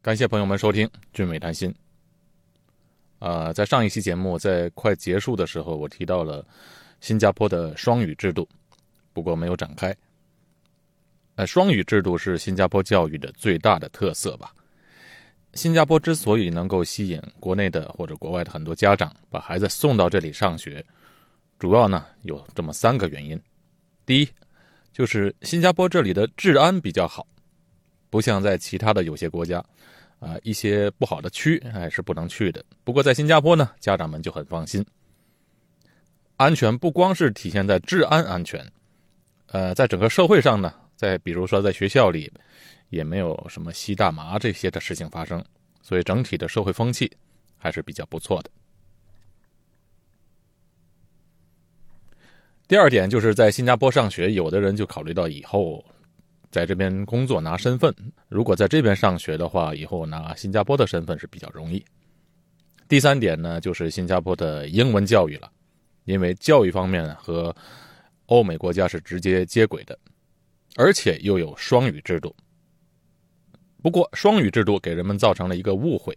感谢朋友们收听《俊美谈心》。啊，在上一期节目在快结束的时候，我提到了新加坡的双语制度，不过没有展开。呃，双语制度是新加坡教育的最大的特色吧。新加坡之所以能够吸引国内的或者国外的很多家长把孩子送到这里上学，主要呢有这么三个原因。第一，就是新加坡这里的治安比较好，不像在其他的有些国家。啊，一些不好的区哎是不能去的。不过在新加坡呢，家长们就很放心。安全不光是体现在治安安全，呃，在整个社会上呢，在比如说在学校里，也没有什么吸大麻这些的事情发生，所以整体的社会风气还是比较不错的。第二点就是在新加坡上学，有的人就考虑到以后。在这边工作拿身份，如果在这边上学的话，以后拿新加坡的身份是比较容易。第三点呢，就是新加坡的英文教育了，因为教育方面和欧美国家是直接接轨的，而且又有双语制度。不过，双语制度给人们造成了一个误会，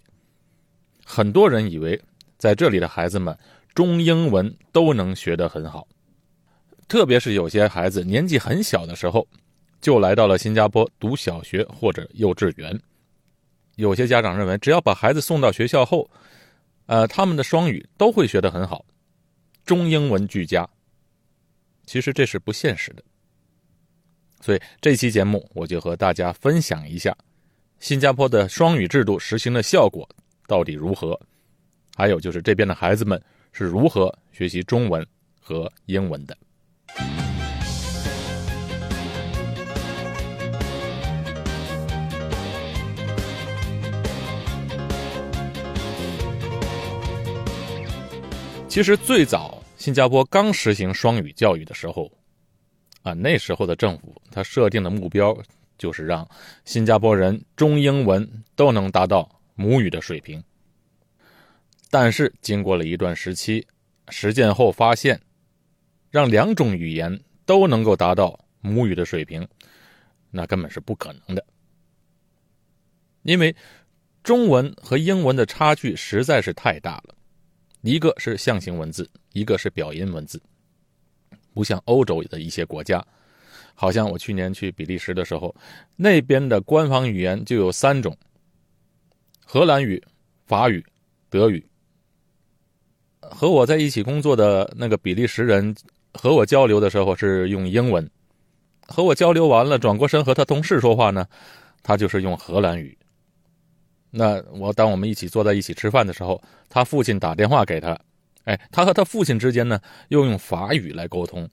很多人以为在这里的孩子们中英文都能学得很好，特别是有些孩子年纪很小的时候。就来到了新加坡读小学或者幼稚园。有些家长认为，只要把孩子送到学校后，呃，他们的双语都会学得很好，中英文俱佳。其实这是不现实的。所以这期节目我就和大家分享一下新加坡的双语制度实行的效果到底如何，还有就是这边的孩子们是如何学习中文和英文的。其实最早新加坡刚实行双语教育的时候，啊，那时候的政府他设定的目标就是让新加坡人中英文都能达到母语的水平。但是经过了一段时期实践后发现，让两种语言都能够达到母语的水平，那根本是不可能的，因为中文和英文的差距实在是太大了。一个是象形文字，一个是表音文字，不像欧洲的一些国家，好像我去年去比利时的时候，那边的官方语言就有三种：荷兰语、法语、德语。和我在一起工作的那个比利时人和我交流的时候是用英文，和我交流完了转过身和他同事说话呢，他就是用荷兰语。那我当我们一起坐在一起吃饭的时候，他父亲打电话给他，哎，他和他父亲之间呢又用法语来沟通，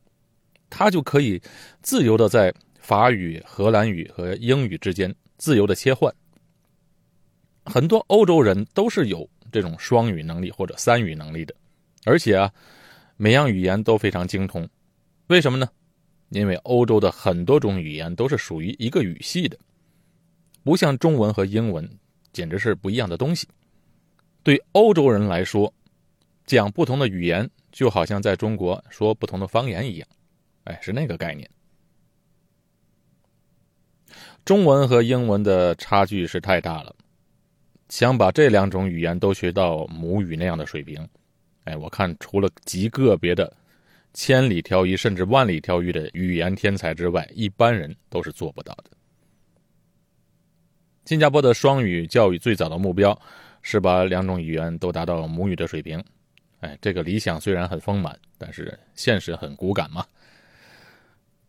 他就可以自由的在法语、荷兰语和英语之间自由的切换。很多欧洲人都是有这种双语能力或者三语能力的，而且啊，每样语言都非常精通。为什么呢？因为欧洲的很多种语言都是属于一个语系的，不像中文和英文。简直是不一样的东西。对欧洲人来说，讲不同的语言就好像在中国说不同的方言一样，哎，是那个概念。中文和英文的差距是太大了，想把这两种语言都学到母语那样的水平，哎，我看除了极个别的千里挑一甚至万里挑一的语言天才之外，一般人都是做不到的。新加坡的双语教育最早的目标是把两种语言都达到母语的水平。哎，这个理想虽然很丰满，但是现实很骨感嘛。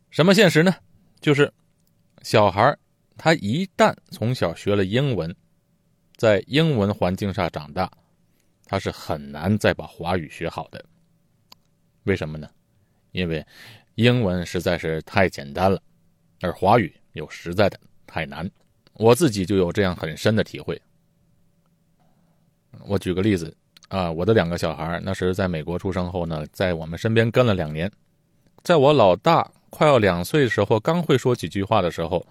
什么现实呢？就是小孩他一旦从小学了英文，在英文环境下长大，他是很难再把华语学好的。为什么呢？因为英文实在是太简单了，而华语又实在的太难。我自己就有这样很深的体会。我举个例子啊，我的两个小孩那时在美国出生后呢，在我们身边跟了两年。在我老大快要两岁的时候，刚会说几句话的时候，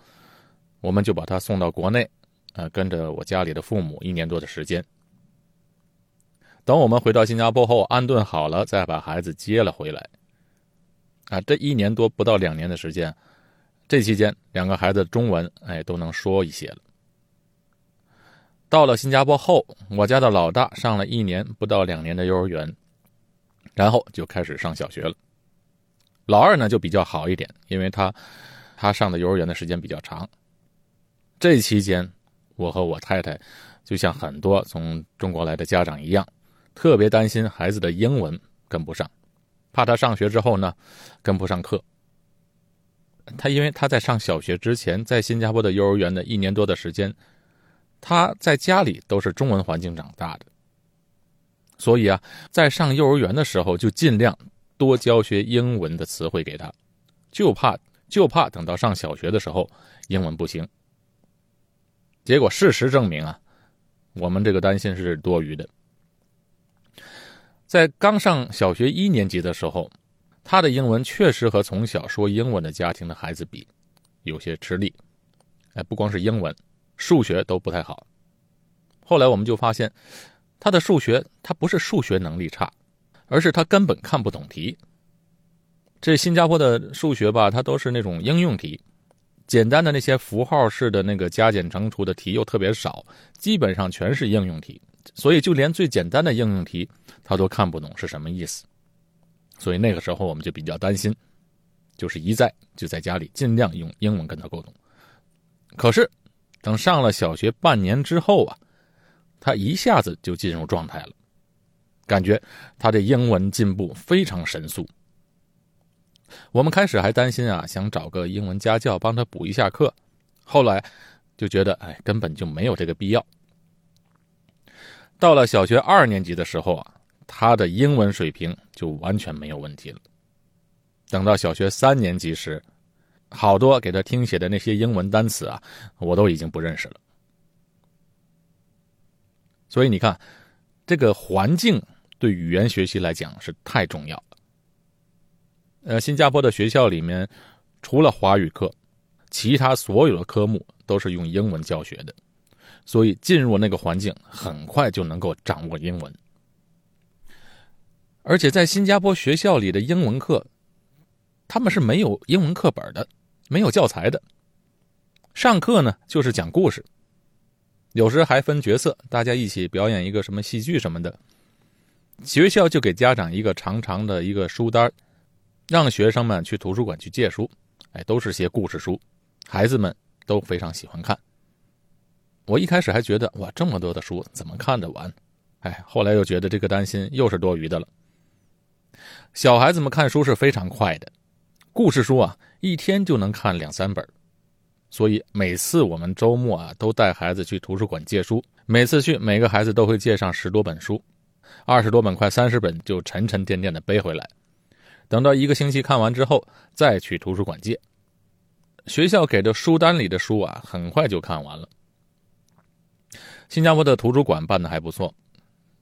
我们就把他送到国内，啊，跟着我家里的父母一年多的时间。等我们回到新加坡后安顿好了，再把孩子接了回来。啊，这一年多不到两年的时间。这期间，两个孩子中文哎都能说一些了。到了新加坡后，我家的老大上了一年不到两年的幼儿园，然后就开始上小学了。老二呢就比较好一点，因为他他上的幼儿园的时间比较长。这期间，我和我太太就像很多从中国来的家长一样，特别担心孩子的英文跟不上，怕他上学之后呢跟不上课。他因为他在上小学之前，在新加坡的幼儿园的一年多的时间，他在家里都是中文环境长大的，所以啊，在上幼儿园的时候就尽量。多教学英文的词汇给他，就怕就怕等到上小学的时候英文不行。结果事实证明啊，我们这个担心是多余的。在刚上小学一年级的时候，他的英文确实和从小说英文的家庭的孩子比有些吃力。哎，不光是英文，数学都不太好。后来我们就发现，他的数学他不是数学能力差。而是他根本看不懂题。这新加坡的数学吧，它都是那种应用题，简单的那些符号式的那个加减乘除的题又特别少，基本上全是应用题。所以就连最简单的应用题，他都看不懂是什么意思。所以那个时候我们就比较担心，就是一再就在家里尽量用英文跟他沟通。可是等上了小学半年之后啊，他一下子就进入状态了。感觉他的英文进步非常神速。我们开始还担心啊，想找个英文家教帮他补一下课，后来就觉得哎，根本就没有这个必要。到了小学二年级的时候啊，他的英文水平就完全没有问题了。等到小学三年级时，好多给他听写的那些英文单词啊，我都已经不认识了。所以你看，这个环境。对语言学习来讲是太重要了。呃，新加坡的学校里面，除了华语课，其他所有的科目都是用英文教学的，所以进入那个环境，很快就能够掌握英文。而且在新加坡学校里的英文课，他们是没有英文课本的，没有教材的。上课呢就是讲故事，有时还分角色，大家一起表演一个什么戏剧什么的。学校就给家长一个长长的一个书单，让学生们去图书馆去借书，哎，都是些故事书，孩子们都非常喜欢看。我一开始还觉得哇，这么多的书怎么看得完？哎，后来又觉得这个担心又是多余的了。小孩子们看书是非常快的，故事书啊，一天就能看两三本，所以每次我们周末啊都带孩子去图书馆借书，每次去每个孩子都会借上十多本书。二十多本，快三十本，就沉沉甸甸的背回来。等到一个星期看完之后，再去图书馆借。学校给的书单里的书啊，很快就看完了。新加坡的图书馆办的还不错，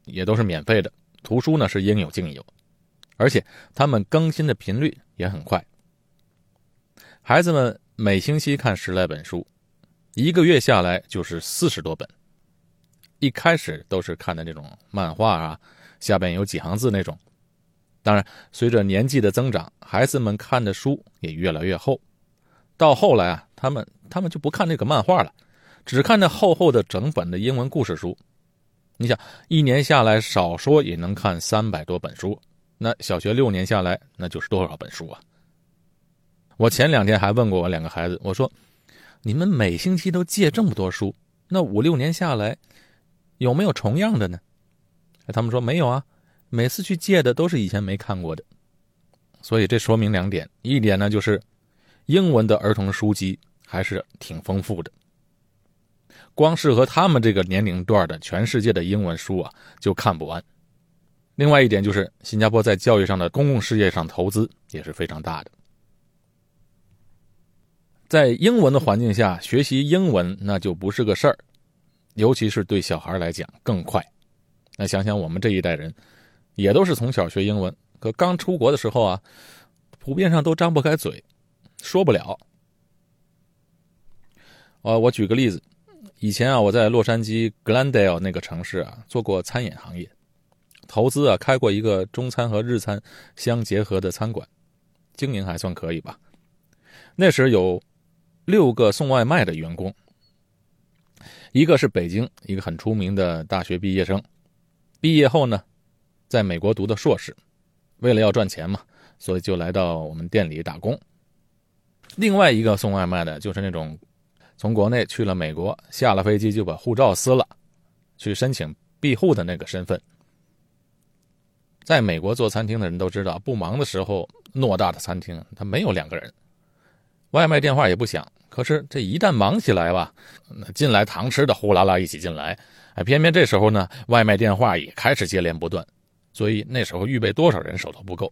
也都是免费的，图书呢是应有尽有，而且他们更新的频率也很快。孩子们每星期看十来本书，一个月下来就是四十多本。一开始都是看的那种漫画啊，下边有几行字那种。当然，随着年纪的增长，孩子们看的书也越来越厚。到后来啊，他们他们就不看那个漫画了，只看那厚厚的整本的英文故事书。你想，一年下来少说也能看三百多本书，那小学六年下来那就是多少本书啊？我前两天还问过我两个孩子，我说：“你们每星期都借这么多书，那五六年下来？”有没有重样的呢？他们说没有啊，每次去借的都是以前没看过的，所以这说明两点：一点呢就是英文的儿童书籍还是挺丰富的，光适合他们这个年龄段的全世界的英文书啊就看不完；另外一点就是新加坡在教育上的公共事业上投资也是非常大的，在英文的环境下学习英文那就不是个事儿。尤其是对小孩来讲更快。那想想我们这一代人，也都是从小学英文，可刚出国的时候啊，普遍上都张不开嘴，说不了。呃，我举个例子，以前啊，我在洛杉矶 Glendale 那个城市啊，做过餐饮行业，投资啊，开过一个中餐和日餐相结合的餐馆，经营还算可以吧。那时有六个送外卖的员工。一个是北京一个很出名的大学毕业生，毕业后呢，在美国读的硕士，为了要赚钱嘛，所以就来到我们店里打工。另外一个送外卖的，就是那种从国内去了美国，下了飞机就把护照撕了，去申请庇护的那个身份。在美国做餐厅的人都知道，不忙的时候，偌大的餐厅他没有两个人，外卖电话也不响。可是这一旦忙起来吧，那进来堂吃的呼啦啦一起进来，哎，偏偏这时候呢，外卖电话也开始接连不断，所以那时候预备多少人手都不够。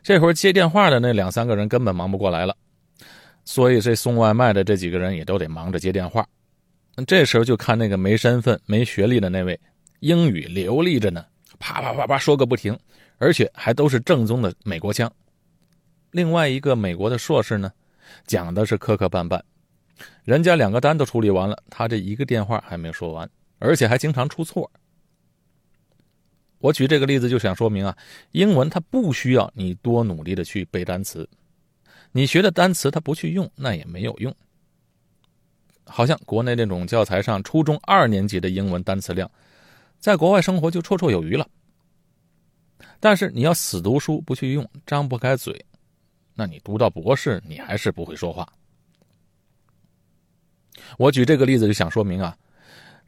这会儿接电话的那两三个人根本忙不过来了，所以这送外卖的这几个人也都得忙着接电话。这时候就看那个没身份、没学历的那位，英语流利着呢。啪啪啪啪说个不停，而且还都是正宗的美国腔。另外一个美国的硕士呢，讲的是磕磕绊绊，人家两个单都处理完了，他这一个电话还没说完，而且还经常出错。我举这个例子就想说明啊，英文它不需要你多努力的去背单词，你学的单词它不去用那也没有用。好像国内那种教材上初中二年级的英文单词量。在国外生活就绰绰有余了，但是你要死读书不去用，张不开嘴，那你读到博士，你还是不会说话。我举这个例子就想说明啊，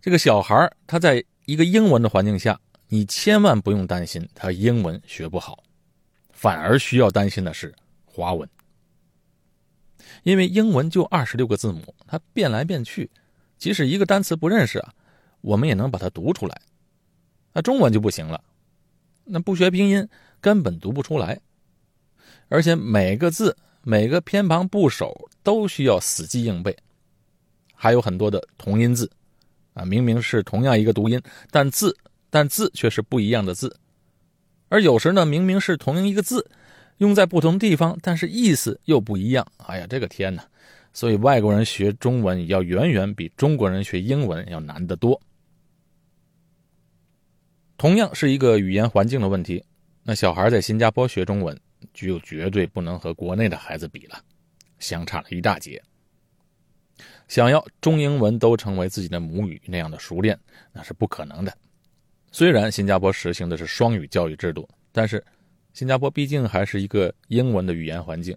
这个小孩他在一个英文的环境下，你千万不用担心他英文学不好，反而需要担心的是华文，因为英文就二十六个字母，它变来变去，即使一个单词不认识啊，我们也能把它读出来。那中文就不行了，那不学拼音根本读不出来，而且每个字、每个偏旁部首都需要死记硬背，还有很多的同音字，啊，明明是同样一个读音，但字但字却是不一样的字，而有时呢，明明是同样一个字，用在不同地方，但是意思又不一样。哎呀，这个天哪！所以外国人学中文要远远比中国人学英文要难得多。同样是一个语言环境的问题，那小孩在新加坡学中文，就绝对不能和国内的孩子比了，相差了一大截。想要中英文都成为自己的母语那样的熟练，那是不可能的。虽然新加坡实行的是双语教育制度，但是新加坡毕竟还是一个英文的语言环境，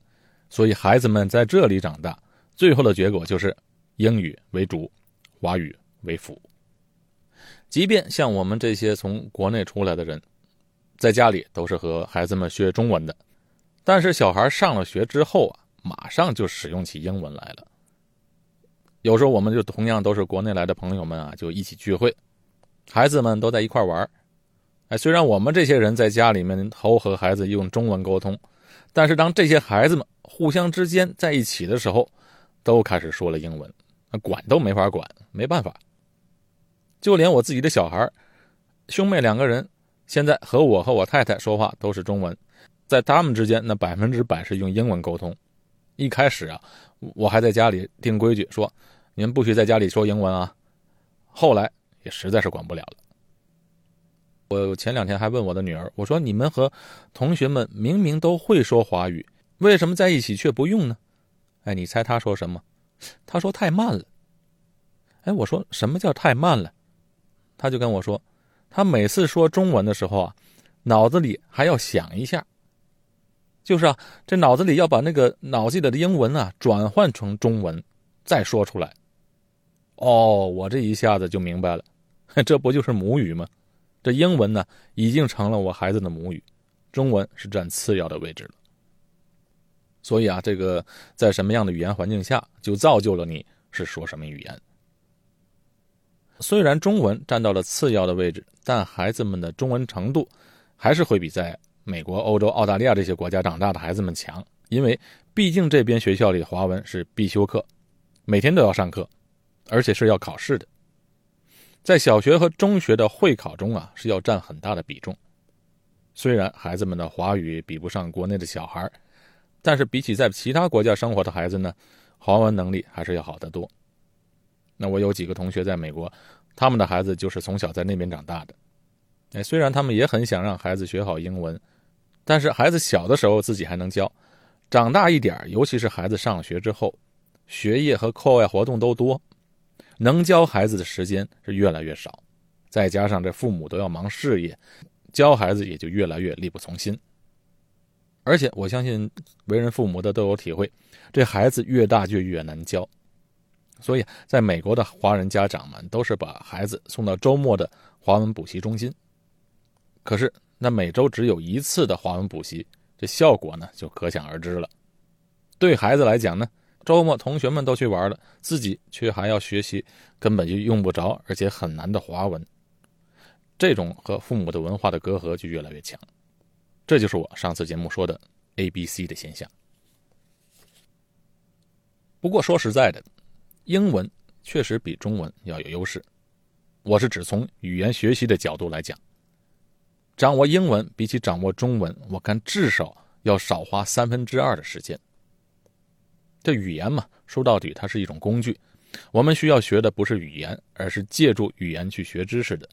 所以孩子们在这里长大，最后的结果就是英语为主，华语为辅。即便像我们这些从国内出来的人，在家里都是和孩子们学中文的，但是小孩上了学之后啊，马上就使用起英文来了。有时候我们就同样都是国内来的朋友们啊，就一起聚会，孩子们都在一块玩哎，虽然我们这些人在家里面都和孩子用中文沟通，但是当这些孩子们互相之间在一起的时候，都开始说了英文，管都没法管，没办法。就连我自己的小孩兄妹两个人，现在和我和我太太说话都是中文，在他们之间那百分之百是用英文沟通。一开始啊，我还在家里定规矩，说你们不许在家里说英文啊。后来也实在是管不了了。我前两天还问我的女儿，我说你们和同学们明明都会说华语，为什么在一起却不用呢？哎，你猜她说什么？她说太慢了。哎，我说什么叫太慢了？他就跟我说，他每次说中文的时候啊，脑子里还要想一下，就是啊，这脑子里要把那个脑子里的英文啊转换成中文，再说出来。哦，我这一下子就明白了，这不就是母语吗？这英文呢，已经成了我孩子的母语，中文是占次要的位置了。所以啊，这个在什么样的语言环境下，就造就了你是说什么语言。虽然中文占到了次要的位置，但孩子们的中文程度还是会比在美国、欧洲、澳大利亚这些国家长大的孩子们强，因为毕竟这边学校里华文是必修课，每天都要上课，而且是要考试的。在小学和中学的会考中啊，是要占很大的比重。虽然孩子们的华语比不上国内的小孩，但是比起在其他国家生活的孩子呢，华文能力还是要好得多。那我有几个同学在美国，他们的孩子就是从小在那边长大的。哎，虽然他们也很想让孩子学好英文，但是孩子小的时候自己还能教，长大一点，尤其是孩子上学之后，学业和课外活动都多，能教孩子的时间是越来越少，再加上这父母都要忙事业，教孩子也就越来越力不从心。而且我相信，为人父母的都有体会，这孩子越大就越难教。所以，在美国的华人家长们都是把孩子送到周末的华文补习中心。可是，那每周只有一次的华文补习，这效果呢就可想而知了。对孩子来讲呢，周末同学们都去玩了，自己却还要学习根本就用不着而且很难的华文，这种和父母的文化的隔阂就越来越强。这就是我上次节目说的 A、B、C 的现象。不过说实在的，英文确实比中文要有优势。我是指从语言学习的角度来讲，掌握英文比起掌握中文，我看至少要少花三分之二的时间。这语言嘛，说到底它是一种工具，我们需要学的不是语言，而是借助语言去学知识的，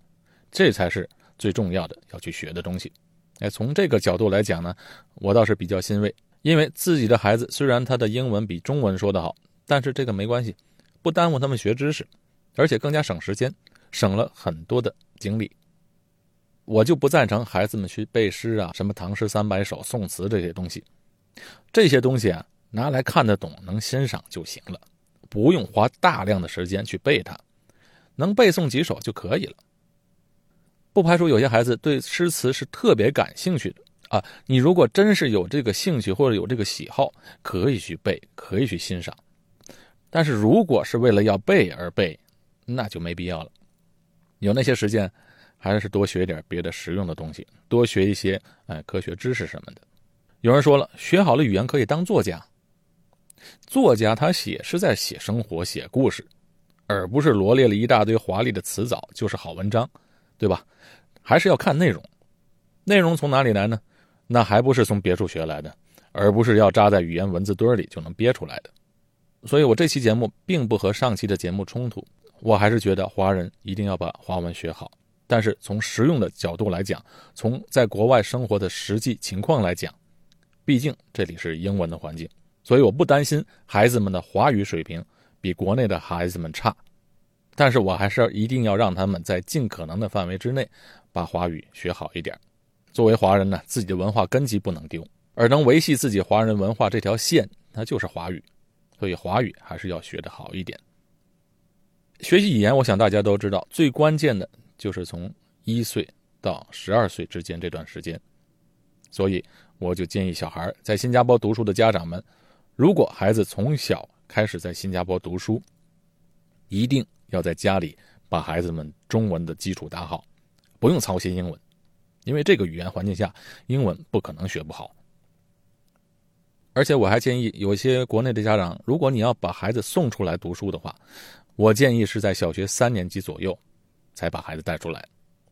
这才是最重要的要去学的东西。哎，从这个角度来讲呢，我倒是比较欣慰，因为自己的孩子虽然他的英文比中文说的好，但是这个没关系，不耽误他们学知识，而且更加省时间，省了很多的精力。我就不赞成孩子们去背诗啊，什么唐诗三百首、宋词这些东西，这些东西啊，拿来看得懂、能欣赏就行了，不用花大量的时间去背它，能背诵几首就可以了。不排除有些孩子对诗词是特别感兴趣的啊！你如果真是有这个兴趣或者有这个喜好，可以去背，可以去欣赏。但是如果是为了要背而背，那就没必要了。有那些时间，还是多学点别的实用的东西，多学一些哎科学知识什么的。有人说了，学好了语言可以当作家。作家他写是在写生活、写故事，而不是罗列了一大堆华丽的词藻就是好文章。对吧？还是要看内容，内容从哪里来呢？那还不是从别处学来的，而不是要扎在语言文字堆里就能憋出来的。所以我这期节目并不和上期的节目冲突，我还是觉得华人一定要把华文学好。但是从实用的角度来讲，从在国外生活的实际情况来讲，毕竟这里是英文的环境，所以我不担心孩子们的华语水平比国内的孩子们差。但是我还是一定要让他们在尽可能的范围之内，把华语学好一点。作为华人呢，自己的文化根基不能丢，而能维系自己华人文化这条线，那就是华语。所以华语还是要学得好一点。学习语言，我想大家都知道，最关键的就是从一岁到十二岁之间这段时间。所以我就建议小孩在新加坡读书的家长们，如果孩子从小开始在新加坡读书，一定。要在家里把孩子们中文的基础打好，不用操心英文，因为这个语言环境下，英文不可能学不好。而且我还建议有些国内的家长，如果你要把孩子送出来读书的话，我建议是在小学三年级左右才把孩子带出来，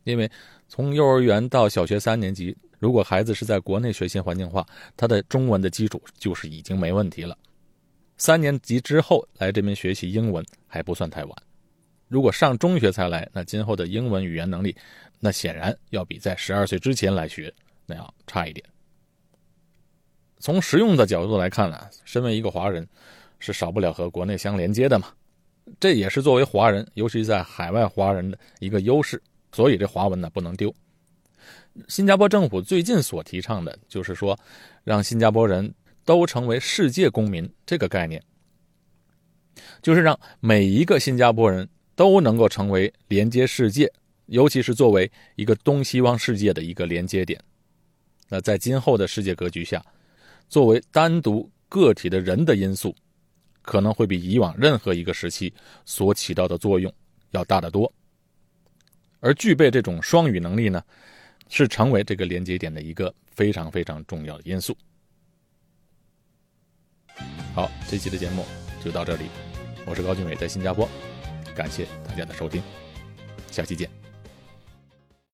因为从幼儿园到小学三年级，如果孩子是在国内学习环境化，他的中文的基础就是已经没问题了。三年级之后来这边学习英文还不算太晚。如果上中学才来，那今后的英文语言能力，那显然要比在十二岁之前来学那要差一点。从实用的角度来看呢，身为一个华人，是少不了和国内相连接的嘛。这也是作为华人，尤其在海外华人的一个优势。所以这华文呢不能丢。新加坡政府最近所提倡的就是说，让新加坡人都成为世界公民这个概念，就是让每一个新加坡人。都能够成为连接世界，尤其是作为一个东西方世界的一个连接点。那在今后的世界格局下，作为单独个体的人的因素，可能会比以往任何一个时期所起到的作用要大得多。而具备这种双语能力呢，是成为这个连接点的一个非常非常重要的因素。好，这期的节目就到这里，我是高俊伟，在新加坡。感谢大家的收听，下期见。